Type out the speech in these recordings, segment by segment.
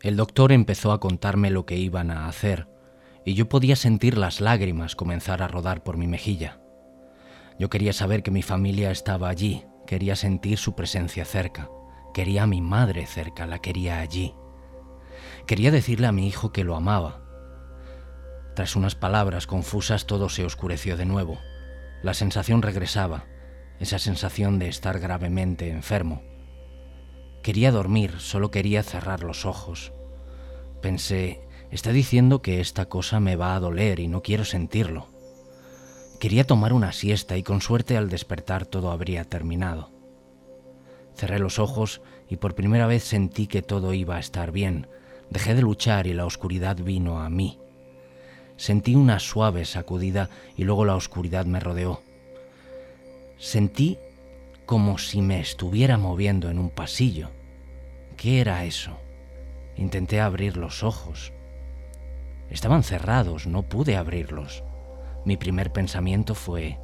El doctor empezó a contarme lo que iban a hacer, y yo podía sentir las lágrimas comenzar a rodar por mi mejilla. Yo quería saber que mi familia estaba allí, quería sentir su presencia cerca, quería a mi madre cerca, la quería allí. Quería decirle a mi hijo que lo amaba. Tras unas palabras confusas todo se oscureció de nuevo. La sensación regresaba, esa sensación de estar gravemente enfermo. Quería dormir, solo quería cerrar los ojos. Pensé, está diciendo que esta cosa me va a doler y no quiero sentirlo. Quería tomar una siesta y con suerte al despertar todo habría terminado. Cerré los ojos y por primera vez sentí que todo iba a estar bien. Dejé de luchar y la oscuridad vino a mí. Sentí una suave sacudida y luego la oscuridad me rodeó. Sentí como si me estuviera moviendo en un pasillo. ¿Qué era eso? Intenté abrir los ojos. Estaban cerrados, no pude abrirlos. Mi primer pensamiento fue,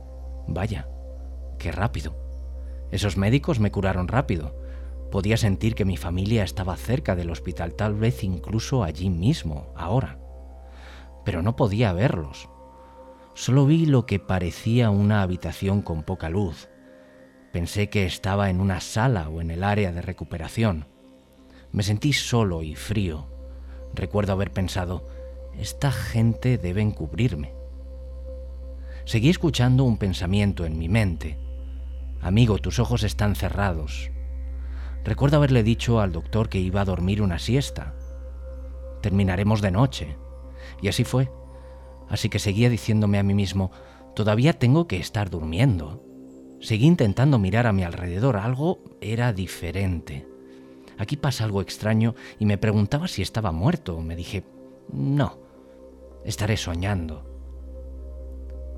vaya, qué rápido. Esos médicos me curaron rápido. Podía sentir que mi familia estaba cerca del hospital, tal vez incluso allí mismo, ahora pero no podía verlos. Solo vi lo que parecía una habitación con poca luz. Pensé que estaba en una sala o en el área de recuperación. Me sentí solo y frío. Recuerdo haber pensado, esta gente debe encubrirme. Seguí escuchando un pensamiento en mi mente. Amigo, tus ojos están cerrados. Recuerdo haberle dicho al doctor que iba a dormir una siesta. Terminaremos de noche. Y así fue. Así que seguía diciéndome a mí mismo, todavía tengo que estar durmiendo. Seguí intentando mirar a mi alrededor, algo era diferente. Aquí pasa algo extraño y me preguntaba si estaba muerto. Me dije, no, estaré soñando.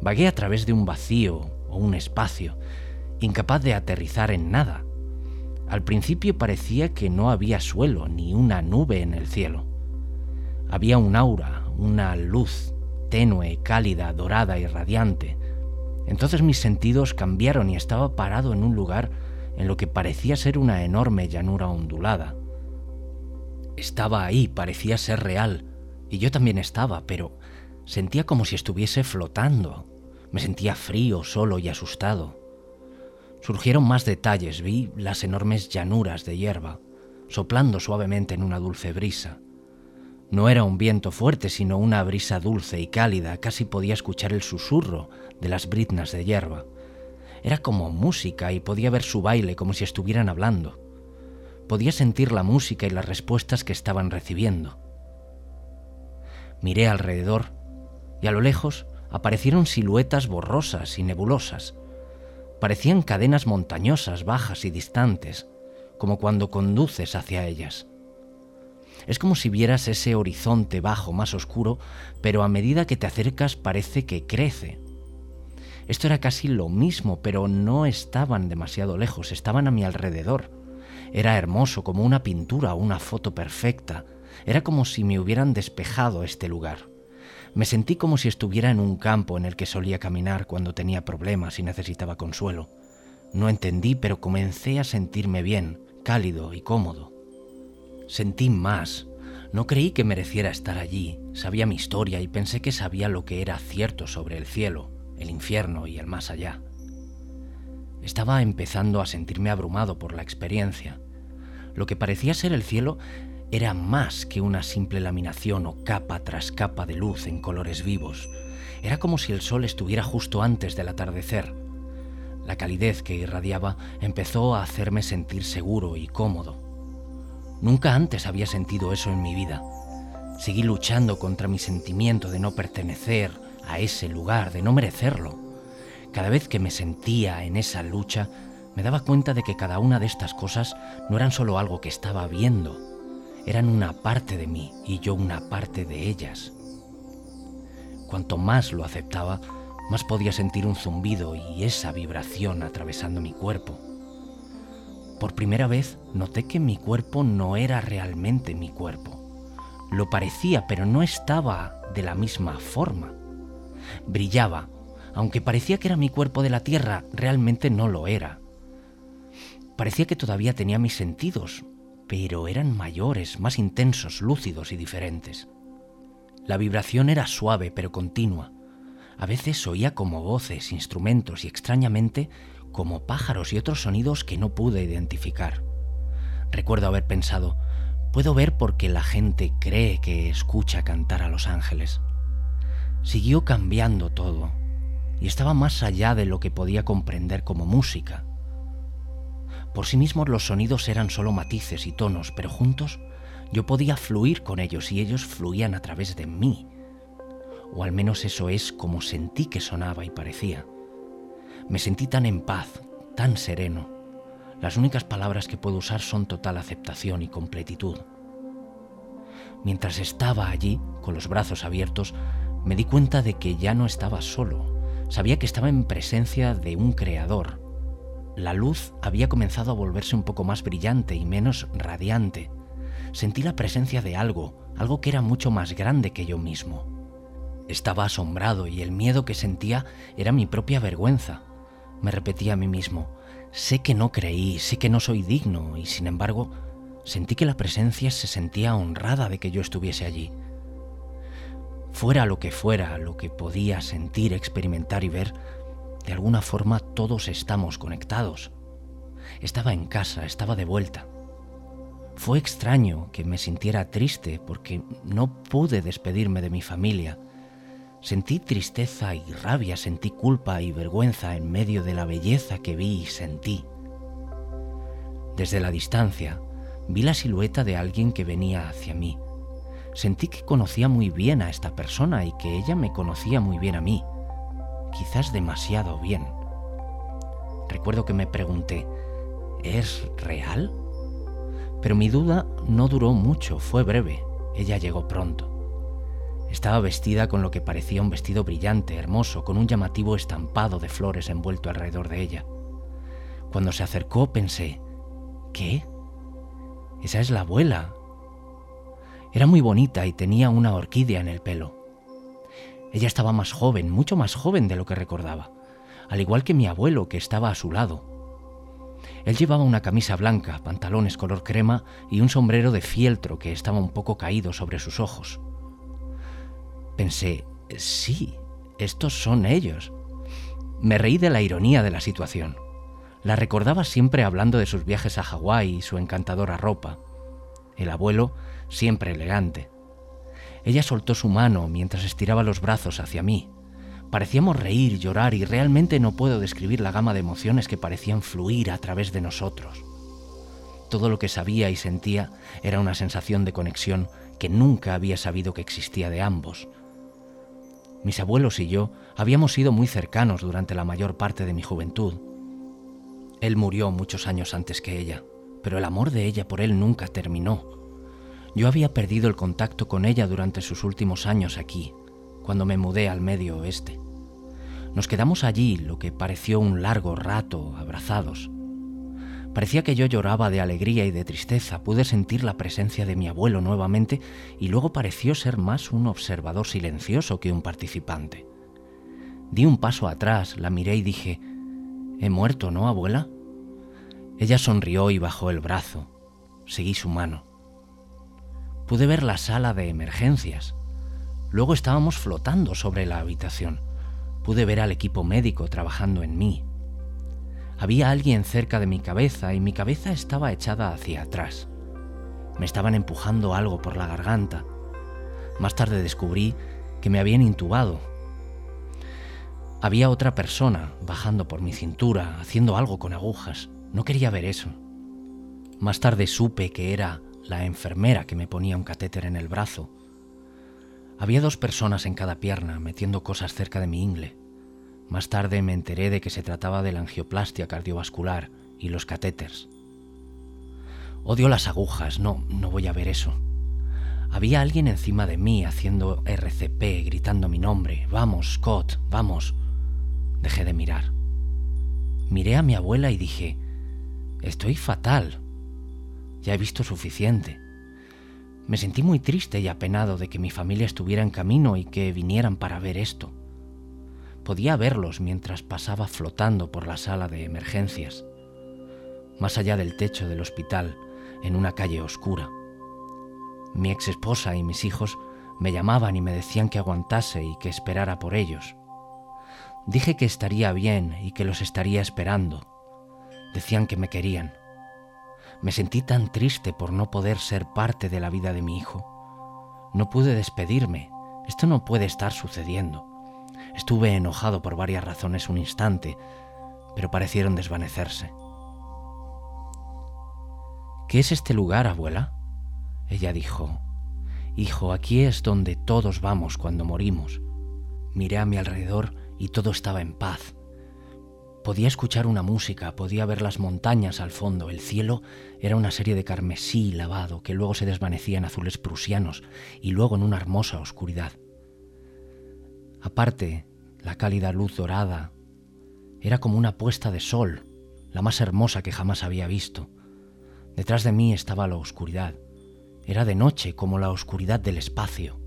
Vagué a través de un vacío o un espacio, incapaz de aterrizar en nada. Al principio parecía que no había suelo ni una nube en el cielo. Había un aura, una luz tenue, cálida, dorada y radiante. Entonces mis sentidos cambiaron y estaba parado en un lugar en lo que parecía ser una enorme llanura ondulada. Estaba ahí, parecía ser real, y yo también estaba, pero sentía como si estuviese flotando. Me sentía frío, solo y asustado. Surgieron más detalles, vi las enormes llanuras de hierba, soplando suavemente en una dulce brisa. No era un viento fuerte, sino una brisa dulce y cálida, casi podía escuchar el susurro de las briznas de hierba. Era como música y podía ver su baile como si estuvieran hablando. Podía sentir la música y las respuestas que estaban recibiendo. Miré alrededor y a lo lejos aparecieron siluetas borrosas y nebulosas. Parecían cadenas montañosas, bajas y distantes, como cuando conduces hacia ellas. Es como si vieras ese horizonte bajo más oscuro, pero a medida que te acercas parece que crece. Esto era casi lo mismo, pero no estaban demasiado lejos, estaban a mi alrededor. Era hermoso, como una pintura o una foto perfecta. Era como si me hubieran despejado este lugar. Me sentí como si estuviera en un campo en el que solía caminar cuando tenía problemas y necesitaba consuelo. No entendí, pero comencé a sentirme bien, cálido y cómodo. Sentí más. No creí que mereciera estar allí. Sabía mi historia y pensé que sabía lo que era cierto sobre el cielo, el infierno y el más allá. Estaba empezando a sentirme abrumado por la experiencia. Lo que parecía ser el cielo era más que una simple laminación o capa tras capa de luz en colores vivos. Era como si el sol estuviera justo antes del atardecer. La calidez que irradiaba empezó a hacerme sentir seguro y cómodo. Nunca antes había sentido eso en mi vida. Seguí luchando contra mi sentimiento de no pertenecer a ese lugar, de no merecerlo. Cada vez que me sentía en esa lucha, me daba cuenta de que cada una de estas cosas no eran solo algo que estaba viendo, eran una parte de mí y yo una parte de ellas. Cuanto más lo aceptaba, más podía sentir un zumbido y esa vibración atravesando mi cuerpo. Por primera vez noté que mi cuerpo no era realmente mi cuerpo. Lo parecía, pero no estaba de la misma forma. Brillaba, aunque parecía que era mi cuerpo de la tierra, realmente no lo era. Parecía que todavía tenía mis sentidos, pero eran mayores, más intensos, lúcidos y diferentes. La vibración era suave pero continua. A veces oía como voces, instrumentos y extrañamente como pájaros y otros sonidos que no pude identificar. Recuerdo haber pensado, puedo ver porque la gente cree que escucha cantar a los ángeles. Siguió cambiando todo y estaba más allá de lo que podía comprender como música. Por sí mismos los sonidos eran solo matices y tonos, pero juntos yo podía fluir con ellos y ellos fluían a través de mí. O al menos eso es como sentí que sonaba y parecía. Me sentí tan en paz, tan sereno. Las únicas palabras que puedo usar son total aceptación y completitud. Mientras estaba allí, con los brazos abiertos, me di cuenta de que ya no estaba solo. Sabía que estaba en presencia de un creador. La luz había comenzado a volverse un poco más brillante y menos radiante. Sentí la presencia de algo, algo que era mucho más grande que yo mismo. Estaba asombrado y el miedo que sentía era mi propia vergüenza. Me repetía a mí mismo, sé que no creí, sé que no soy digno, y sin embargo, sentí que la presencia se sentía honrada de que yo estuviese allí. Fuera lo que fuera, lo que podía sentir, experimentar y ver, de alguna forma todos estamos conectados. Estaba en casa, estaba de vuelta. Fue extraño que me sintiera triste porque no pude despedirme de mi familia, Sentí tristeza y rabia, sentí culpa y vergüenza en medio de la belleza que vi y sentí. Desde la distancia, vi la silueta de alguien que venía hacia mí. Sentí que conocía muy bien a esta persona y que ella me conocía muy bien a mí, quizás demasiado bien. Recuerdo que me pregunté, ¿es real? Pero mi duda no duró mucho, fue breve, ella llegó pronto. Estaba vestida con lo que parecía un vestido brillante, hermoso, con un llamativo estampado de flores envuelto alrededor de ella. Cuando se acercó pensé, ¿qué? Esa es la abuela. Era muy bonita y tenía una orquídea en el pelo. Ella estaba más joven, mucho más joven de lo que recordaba, al igual que mi abuelo que estaba a su lado. Él llevaba una camisa blanca, pantalones color crema y un sombrero de fieltro que estaba un poco caído sobre sus ojos. Pensé, sí, estos son ellos. Me reí de la ironía de la situación. La recordaba siempre hablando de sus viajes a Hawái y su encantadora ropa. El abuelo, siempre elegante. Ella soltó su mano mientras estiraba los brazos hacia mí. Parecíamos reír, llorar y realmente no puedo describir la gama de emociones que parecían fluir a través de nosotros. Todo lo que sabía y sentía era una sensación de conexión que nunca había sabido que existía de ambos, mis abuelos y yo habíamos sido muy cercanos durante la mayor parte de mi juventud. Él murió muchos años antes que ella, pero el amor de ella por él nunca terminó. Yo había perdido el contacto con ella durante sus últimos años aquí, cuando me mudé al medio oeste. Nos quedamos allí lo que pareció un largo rato abrazados, Parecía que yo lloraba de alegría y de tristeza. Pude sentir la presencia de mi abuelo nuevamente y luego pareció ser más un observador silencioso que un participante. Di un paso atrás, la miré y dije, ¿He muerto, no, abuela? Ella sonrió y bajó el brazo. Seguí su mano. Pude ver la sala de emergencias. Luego estábamos flotando sobre la habitación. Pude ver al equipo médico trabajando en mí, había alguien cerca de mi cabeza y mi cabeza estaba echada hacia atrás. Me estaban empujando algo por la garganta. Más tarde descubrí que me habían intubado. Había otra persona bajando por mi cintura, haciendo algo con agujas. No quería ver eso. Más tarde supe que era la enfermera que me ponía un catéter en el brazo. Había dos personas en cada pierna metiendo cosas cerca de mi ingle. Más tarde me enteré de que se trataba de la angioplastia cardiovascular y los catéteres. Odio las agujas, no, no voy a ver eso. Había alguien encima de mí haciendo RCP, gritando mi nombre. Vamos, Scott, vamos. Dejé de mirar. Miré a mi abuela y dije, estoy fatal. Ya he visto suficiente. Me sentí muy triste y apenado de que mi familia estuviera en camino y que vinieran para ver esto. Podía verlos mientras pasaba flotando por la sala de emergencias. Más allá del techo del hospital, en una calle oscura. Mi ex esposa y mis hijos me llamaban y me decían que aguantase y que esperara por ellos. Dije que estaría bien y que los estaría esperando. Decían que me querían. Me sentí tan triste por no poder ser parte de la vida de mi hijo. No pude despedirme. Esto no puede estar sucediendo. Estuve enojado por varias razones un instante, pero parecieron desvanecerse. ¿Qué es este lugar, abuela? Ella dijo, Hijo, aquí es donde todos vamos cuando morimos. Miré a mi alrededor y todo estaba en paz. Podía escuchar una música, podía ver las montañas al fondo, el cielo era una serie de carmesí lavado que luego se desvanecía en azules prusianos y luego en una hermosa oscuridad. Aparte, la cálida luz dorada era como una puesta de sol, la más hermosa que jamás había visto. Detrás de mí estaba la oscuridad. Era de noche como la oscuridad del espacio.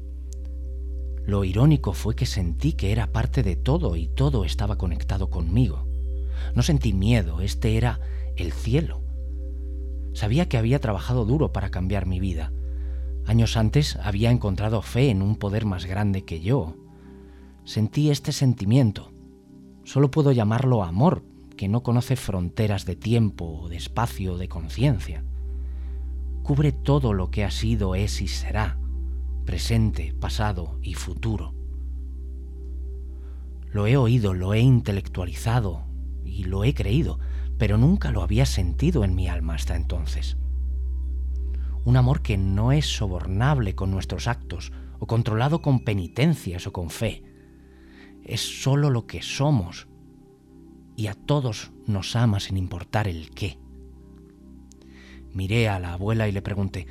Lo irónico fue que sentí que era parte de todo y todo estaba conectado conmigo. No sentí miedo, este era el cielo. Sabía que había trabajado duro para cambiar mi vida. Años antes había encontrado fe en un poder más grande que yo. Sentí este sentimiento. Solo puedo llamarlo amor, que no conoce fronteras de tiempo, de espacio, de conciencia. Cubre todo lo que ha sido, es y será, presente, pasado y futuro. Lo he oído, lo he intelectualizado, y lo he creído, pero nunca lo había sentido en mi alma hasta entonces. Un amor que no es sobornable con nuestros actos o controlado con penitencias o con fe. Es solo lo que somos y a todos nos ama sin importar el qué. Miré a la abuela y le pregunté,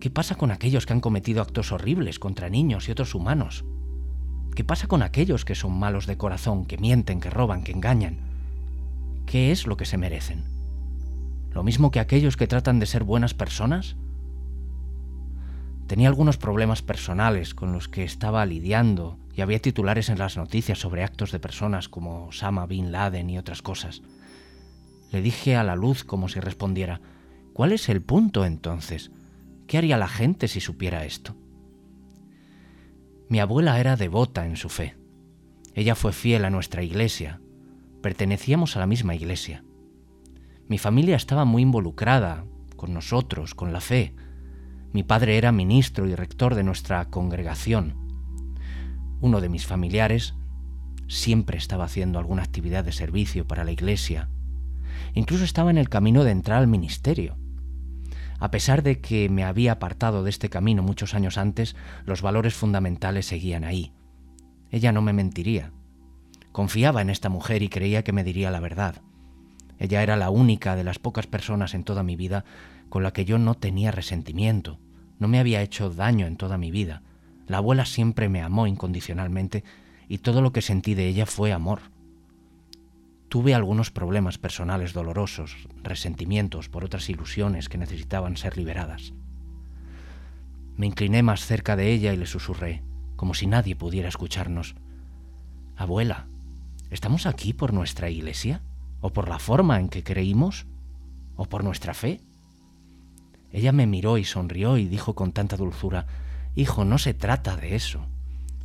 ¿qué pasa con aquellos que han cometido actos horribles contra niños y otros humanos? ¿Qué pasa con aquellos que son malos de corazón, que mienten, que roban, que engañan? qué es lo que se merecen. ¿Lo mismo que aquellos que tratan de ser buenas personas? Tenía algunos problemas personales con los que estaba lidiando y había titulares en las noticias sobre actos de personas como Osama Bin Laden y otras cosas. Le dije a la luz como si respondiera, ¿cuál es el punto entonces? ¿Qué haría la gente si supiera esto? Mi abuela era devota en su fe. Ella fue fiel a nuestra iglesia pertenecíamos a la misma iglesia. Mi familia estaba muy involucrada con nosotros, con la fe. Mi padre era ministro y rector de nuestra congregación. Uno de mis familiares siempre estaba haciendo alguna actividad de servicio para la iglesia. Incluso estaba en el camino de entrar al ministerio. A pesar de que me había apartado de este camino muchos años antes, los valores fundamentales seguían ahí. Ella no me mentiría. Confiaba en esta mujer y creía que me diría la verdad. Ella era la única de las pocas personas en toda mi vida con la que yo no tenía resentimiento. No me había hecho daño en toda mi vida. La abuela siempre me amó incondicionalmente y todo lo que sentí de ella fue amor. Tuve algunos problemas personales dolorosos, resentimientos por otras ilusiones que necesitaban ser liberadas. Me incliné más cerca de ella y le susurré, como si nadie pudiera escucharnos. Abuela, ¿Estamos aquí por nuestra iglesia? ¿O por la forma en que creímos? ¿O por nuestra fe? Ella me miró y sonrió y dijo con tanta dulzura, Hijo, no se trata de eso.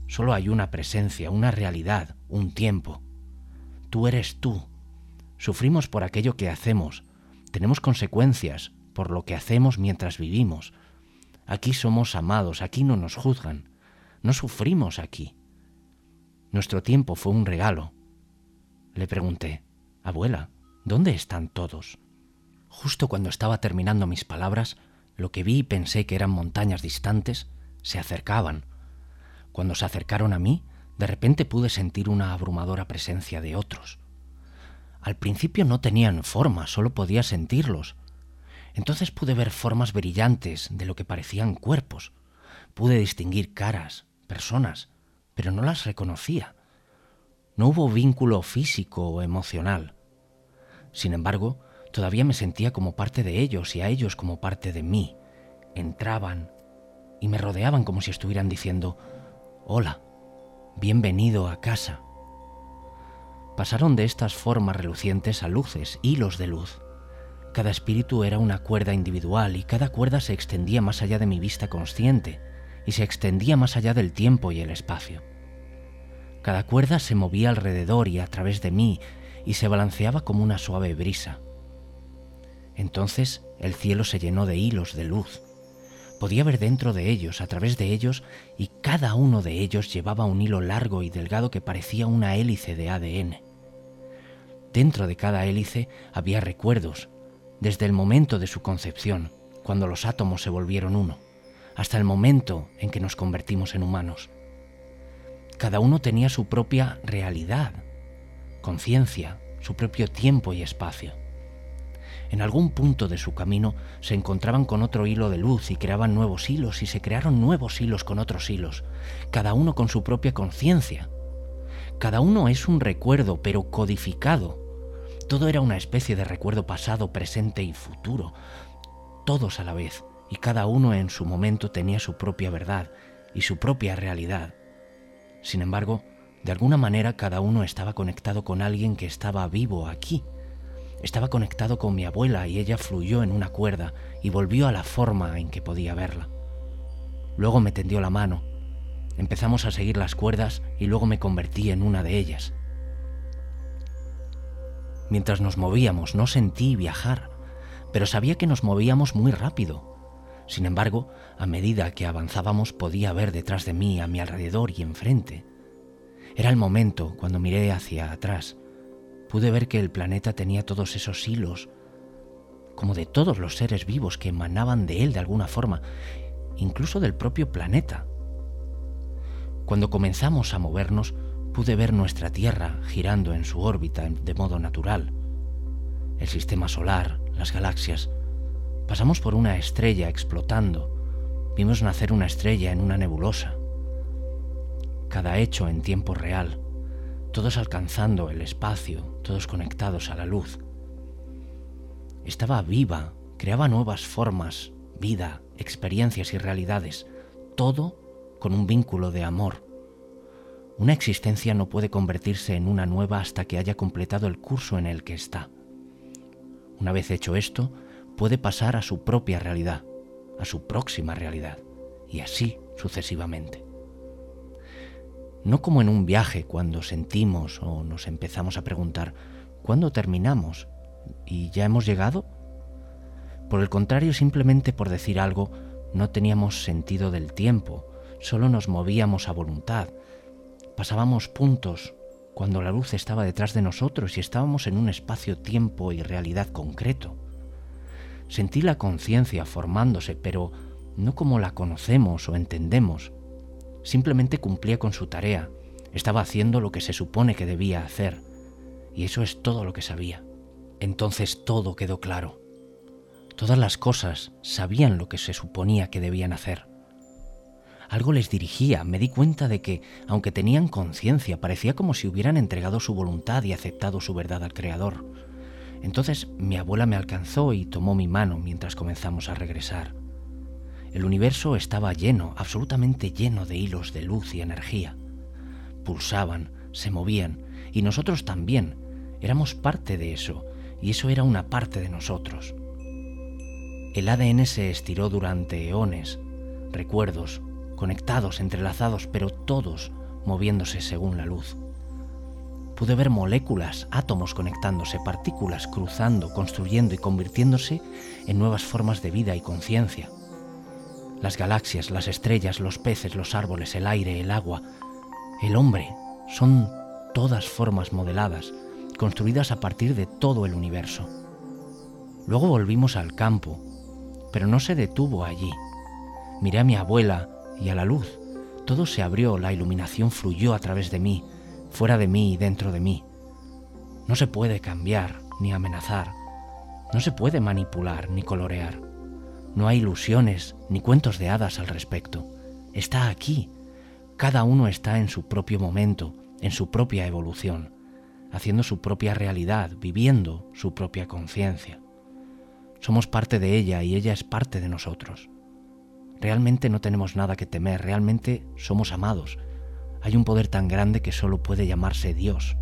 Solo hay una presencia, una realidad, un tiempo. Tú eres tú. Sufrimos por aquello que hacemos. Tenemos consecuencias por lo que hacemos mientras vivimos. Aquí somos amados, aquí no nos juzgan. No sufrimos aquí. Nuestro tiempo fue un regalo, le pregunté, Abuela, ¿dónde están todos? Justo cuando estaba terminando mis palabras, lo que vi y pensé que eran montañas distantes se acercaban. Cuando se acercaron a mí, de repente pude sentir una abrumadora presencia de otros. Al principio no tenían forma, solo podía sentirlos. Entonces pude ver formas brillantes de lo que parecían cuerpos. Pude distinguir caras, personas, pero no las reconocía. No hubo vínculo físico o emocional. Sin embargo, todavía me sentía como parte de ellos y a ellos como parte de mí. Entraban y me rodeaban como si estuvieran diciendo, Hola, bienvenido a casa. Pasaron de estas formas relucientes a luces, hilos de luz. Cada espíritu era una cuerda individual y cada cuerda se extendía más allá de mi vista consciente y se extendía más allá del tiempo y el espacio. Cada cuerda se movía alrededor y a través de mí y se balanceaba como una suave brisa. Entonces el cielo se llenó de hilos de luz. Podía ver dentro de ellos, a través de ellos, y cada uno de ellos llevaba un hilo largo y delgado que parecía una hélice de ADN. Dentro de cada hélice había recuerdos, desde el momento de su concepción, cuando los átomos se volvieron uno, hasta el momento en que nos convertimos en humanos. Cada uno tenía su propia realidad, conciencia, su propio tiempo y espacio. En algún punto de su camino se encontraban con otro hilo de luz y creaban nuevos hilos y se crearon nuevos hilos con otros hilos, cada uno con su propia conciencia. Cada uno es un recuerdo, pero codificado. Todo era una especie de recuerdo pasado, presente y futuro, todos a la vez, y cada uno en su momento tenía su propia verdad y su propia realidad. Sin embargo, de alguna manera cada uno estaba conectado con alguien que estaba vivo aquí, estaba conectado con mi abuela y ella fluyó en una cuerda y volvió a la forma en que podía verla. Luego me tendió la mano. Empezamos a seguir las cuerdas y luego me convertí en una de ellas. Mientras nos movíamos no sentí viajar, pero sabía que nos movíamos muy rápido. Sin embargo, a medida que avanzábamos podía ver detrás de mí, a mi alrededor y enfrente. Era el momento cuando miré hacia atrás pude ver que el planeta tenía todos esos hilos, como de todos los seres vivos que emanaban de él de alguna forma, incluso del propio planeta. Cuando comenzamos a movernos, pude ver nuestra Tierra girando en su órbita de modo natural. El sistema solar, las galaxias. Pasamos por una estrella explotando. Vimos nacer una estrella en una nebulosa. Cada hecho en tiempo real todos alcanzando el espacio, todos conectados a la luz. Estaba viva, creaba nuevas formas, vida, experiencias y realidades, todo con un vínculo de amor. Una existencia no puede convertirse en una nueva hasta que haya completado el curso en el que está. Una vez hecho esto, puede pasar a su propia realidad, a su próxima realidad, y así sucesivamente no como en un viaje cuando sentimos o nos empezamos a preguntar, ¿cuándo terminamos? ¿Y ya hemos llegado? Por el contrario, simplemente por decir algo, no teníamos sentido del tiempo, solo nos movíamos a voluntad. Pasábamos puntos cuando la luz estaba detrás de nosotros y estábamos en un espacio, tiempo y realidad concreto. Sentí la conciencia formándose, pero no como la conocemos o entendemos, Simplemente cumplía con su tarea, estaba haciendo lo que se supone que debía hacer, y eso es todo lo que sabía. Entonces todo quedó claro. Todas las cosas sabían lo que se suponía que debían hacer. Algo les dirigía, me di cuenta de que, aunque tenían conciencia, parecía como si hubieran entregado su voluntad y aceptado su verdad al Creador. Entonces mi abuela me alcanzó y tomó mi mano mientras comenzamos a regresar. El universo estaba lleno, absolutamente lleno de hilos de luz y energía. Pulsaban, se movían, y nosotros también. Éramos parte de eso, y eso era una parte de nosotros. El ADN se estiró durante eones, recuerdos, conectados, entrelazados, pero todos moviéndose según la luz. Pude ver moléculas, átomos conectándose, partículas cruzando, construyendo y convirtiéndose en nuevas formas de vida y conciencia. Las galaxias, las estrellas, los peces, los árboles, el aire, el agua, el hombre, son todas formas modeladas, construidas a partir de todo el universo. Luego volvimos al campo, pero no se detuvo allí. Miré a mi abuela y a la luz. Todo se abrió, la iluminación fluyó a través de mí, fuera de mí y dentro de mí. No se puede cambiar ni amenazar. No se puede manipular ni colorear. No hay ilusiones ni cuentos de hadas al respecto. Está aquí. Cada uno está en su propio momento, en su propia evolución, haciendo su propia realidad, viviendo su propia conciencia. Somos parte de ella y ella es parte de nosotros. Realmente no tenemos nada que temer, realmente somos amados. Hay un poder tan grande que solo puede llamarse Dios.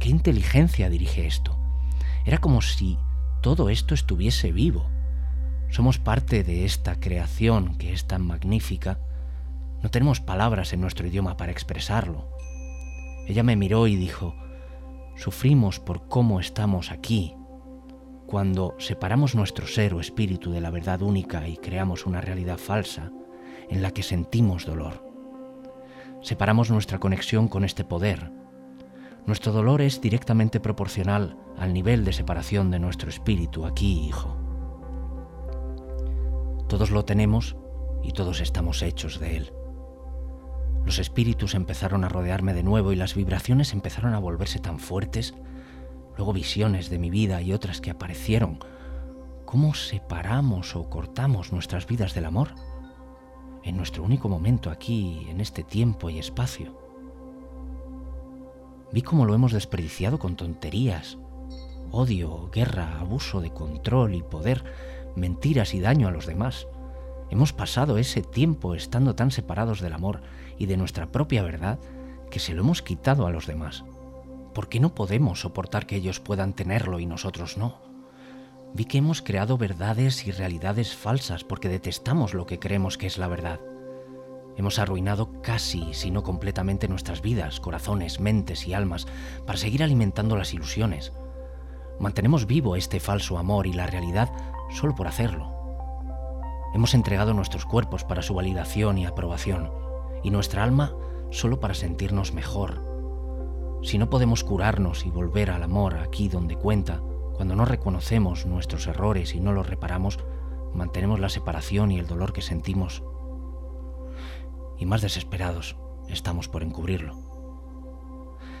¿Qué inteligencia dirige esto? Era como si todo esto estuviese vivo. Somos parte de esta creación que es tan magnífica. No tenemos palabras en nuestro idioma para expresarlo. Ella me miró y dijo, sufrimos por cómo estamos aquí. Cuando separamos nuestro ser o espíritu de la verdad única y creamos una realidad falsa en la que sentimos dolor. Separamos nuestra conexión con este poder. Nuestro dolor es directamente proporcional al nivel de separación de nuestro espíritu aquí, hijo. Todos lo tenemos y todos estamos hechos de él. Los espíritus empezaron a rodearme de nuevo y las vibraciones empezaron a volverse tan fuertes, luego visiones de mi vida y otras que aparecieron. ¿Cómo separamos o cortamos nuestras vidas del amor? En nuestro único momento aquí, en este tiempo y espacio. Vi cómo lo hemos desperdiciado con tonterías, odio, guerra, abuso de control y poder, mentiras y daño a los demás. Hemos pasado ese tiempo estando tan separados del amor y de nuestra propia verdad que se lo hemos quitado a los demás. ¿Por qué no podemos soportar que ellos puedan tenerlo y nosotros no? Vi que hemos creado verdades y realidades falsas porque detestamos lo que creemos que es la verdad. Hemos arruinado casi, si no completamente, nuestras vidas, corazones, mentes y almas para seguir alimentando las ilusiones. Mantenemos vivo este falso amor y la realidad solo por hacerlo. Hemos entregado nuestros cuerpos para su validación y aprobación, y nuestra alma solo para sentirnos mejor. Si no podemos curarnos y volver al amor aquí donde cuenta, cuando no reconocemos nuestros errores y no los reparamos, mantenemos la separación y el dolor que sentimos. Y más desesperados estamos por encubrirlo.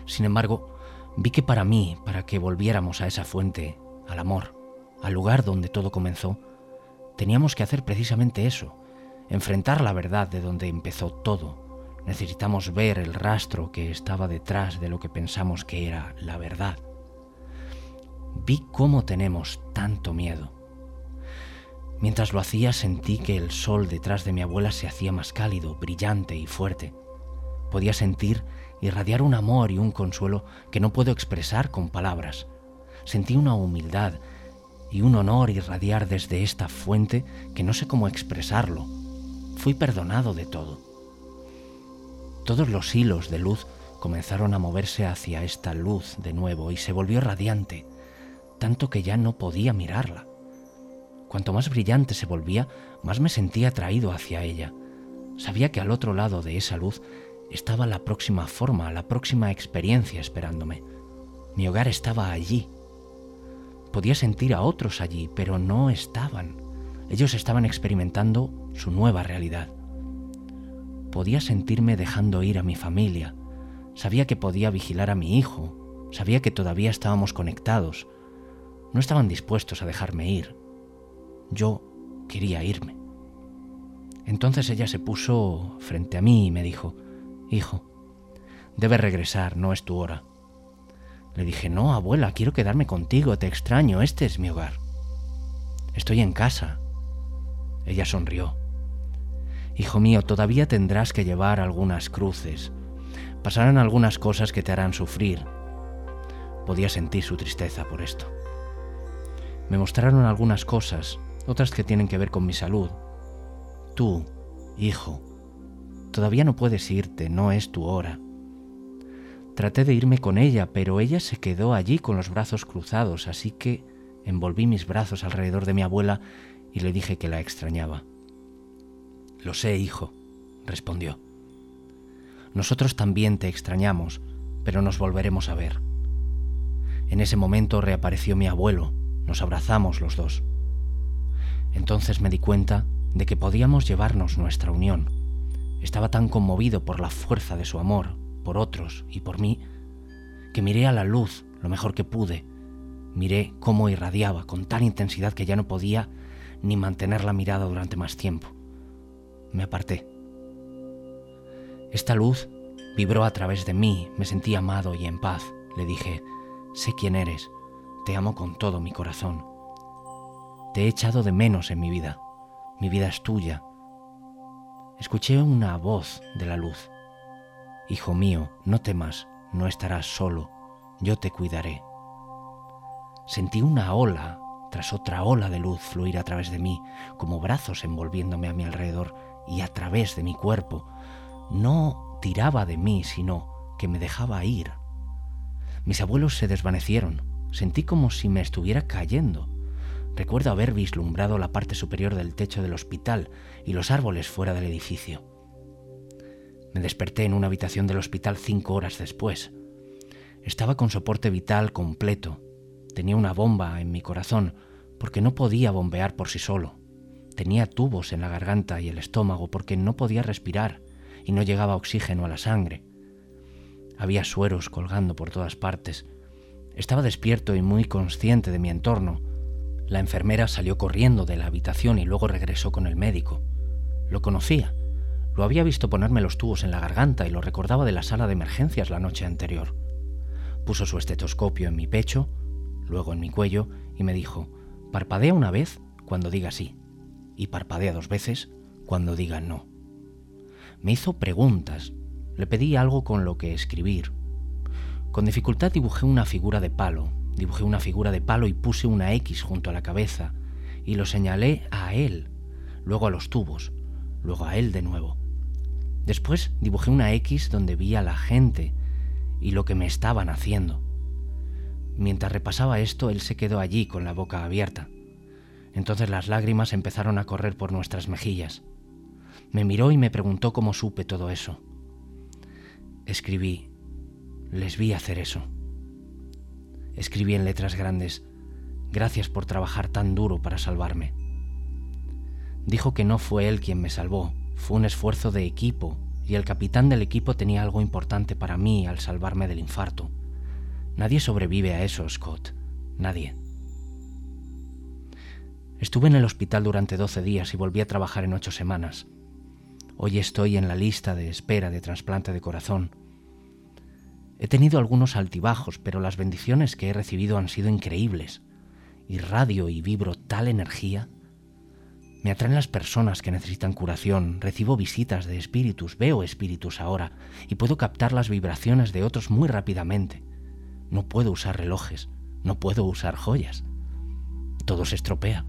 Sin embargo, vi que para mí, para que volviéramos a esa fuente, al amor, al lugar donde todo comenzó, teníamos que hacer precisamente eso, enfrentar la verdad de donde empezó todo. Necesitamos ver el rastro que estaba detrás de lo que pensamos que era la verdad. Vi cómo tenemos tanto miedo. Mientras lo hacía sentí que el sol detrás de mi abuela se hacía más cálido, brillante y fuerte. Podía sentir irradiar un amor y un consuelo que no puedo expresar con palabras. Sentí una humildad y un honor irradiar desde esta fuente que no sé cómo expresarlo. Fui perdonado de todo. Todos los hilos de luz comenzaron a moverse hacia esta luz de nuevo y se volvió radiante, tanto que ya no podía mirarla. Cuanto más brillante se volvía, más me sentía atraído hacia ella. Sabía que al otro lado de esa luz estaba la próxima forma, la próxima experiencia esperándome. Mi hogar estaba allí, Podía sentir a otros allí, pero no estaban. Ellos estaban experimentando su nueva realidad. Podía sentirme dejando ir a mi familia. Sabía que podía vigilar a mi hijo. Sabía que todavía estábamos conectados. No estaban dispuestos a dejarme ir. Yo quería irme. Entonces ella se puso frente a mí y me dijo, Hijo, debes regresar, no es tu hora. Le dije, no, abuela, quiero quedarme contigo, te extraño, este es mi hogar. Estoy en casa. Ella sonrió. Hijo mío, todavía tendrás que llevar algunas cruces. Pasarán algunas cosas que te harán sufrir. Podía sentir su tristeza por esto. Me mostraron algunas cosas, otras que tienen que ver con mi salud. Tú, hijo, todavía no puedes irte, no es tu hora. Traté de irme con ella, pero ella se quedó allí con los brazos cruzados, así que envolví mis brazos alrededor de mi abuela y le dije que la extrañaba. Lo sé, hijo, respondió. Nosotros también te extrañamos, pero nos volveremos a ver. En ese momento reapareció mi abuelo, nos abrazamos los dos. Entonces me di cuenta de que podíamos llevarnos nuestra unión. Estaba tan conmovido por la fuerza de su amor, por otros y por mí, que miré a la luz lo mejor que pude. Miré cómo irradiaba con tal intensidad que ya no podía ni mantener la mirada durante más tiempo. Me aparté. Esta luz vibró a través de mí, me sentí amado y en paz. Le dije, sé quién eres, te amo con todo mi corazón. Te he echado de menos en mi vida, mi vida es tuya. Escuché una voz de la luz. Hijo mío, no temas, no estarás solo, yo te cuidaré. Sentí una ola tras otra ola de luz fluir a través de mí, como brazos envolviéndome a mi alrededor y a través de mi cuerpo. No tiraba de mí, sino que me dejaba ir. Mis abuelos se desvanecieron. Sentí como si me estuviera cayendo. Recuerdo haber vislumbrado la parte superior del techo del hospital y los árboles fuera del edificio. Me desperté en una habitación del hospital cinco horas después. Estaba con soporte vital completo. Tenía una bomba en mi corazón porque no podía bombear por sí solo. Tenía tubos en la garganta y el estómago porque no podía respirar y no llegaba oxígeno a la sangre. Había sueros colgando por todas partes. Estaba despierto y muy consciente de mi entorno. La enfermera salió corriendo de la habitación y luego regresó con el médico. Lo conocía. Lo había visto ponerme los tubos en la garganta y lo recordaba de la sala de emergencias la noche anterior. Puso su estetoscopio en mi pecho, luego en mi cuello, y me dijo, parpadea una vez cuando diga sí, y parpadea dos veces cuando diga no. Me hizo preguntas, le pedí algo con lo que escribir. Con dificultad dibujé una figura de palo, dibujé una figura de palo y puse una X junto a la cabeza, y lo señalé a él, luego a los tubos, luego a él de nuevo. Después dibujé una X donde vi a la gente y lo que me estaban haciendo. Mientras repasaba esto, él se quedó allí con la boca abierta. Entonces las lágrimas empezaron a correr por nuestras mejillas. Me miró y me preguntó cómo supe todo eso. Escribí, les vi hacer eso. Escribí en letras grandes, gracias por trabajar tan duro para salvarme. Dijo que no fue él quien me salvó, fue un esfuerzo de equipo y el capitán del equipo tenía algo importante para mí al salvarme del infarto. Nadie sobrevive a eso, Scott. Nadie. Estuve en el hospital durante 12 días y volví a trabajar en ocho semanas. Hoy estoy en la lista de espera de trasplante de corazón. He tenido algunos altibajos, pero las bendiciones que he recibido han sido increíbles. Irradio y vibro tal energía me atraen las personas que necesitan curación, recibo visitas de espíritus, veo espíritus ahora y puedo captar las vibraciones de otros muy rápidamente. No puedo usar relojes, no puedo usar joyas. Todo se estropea.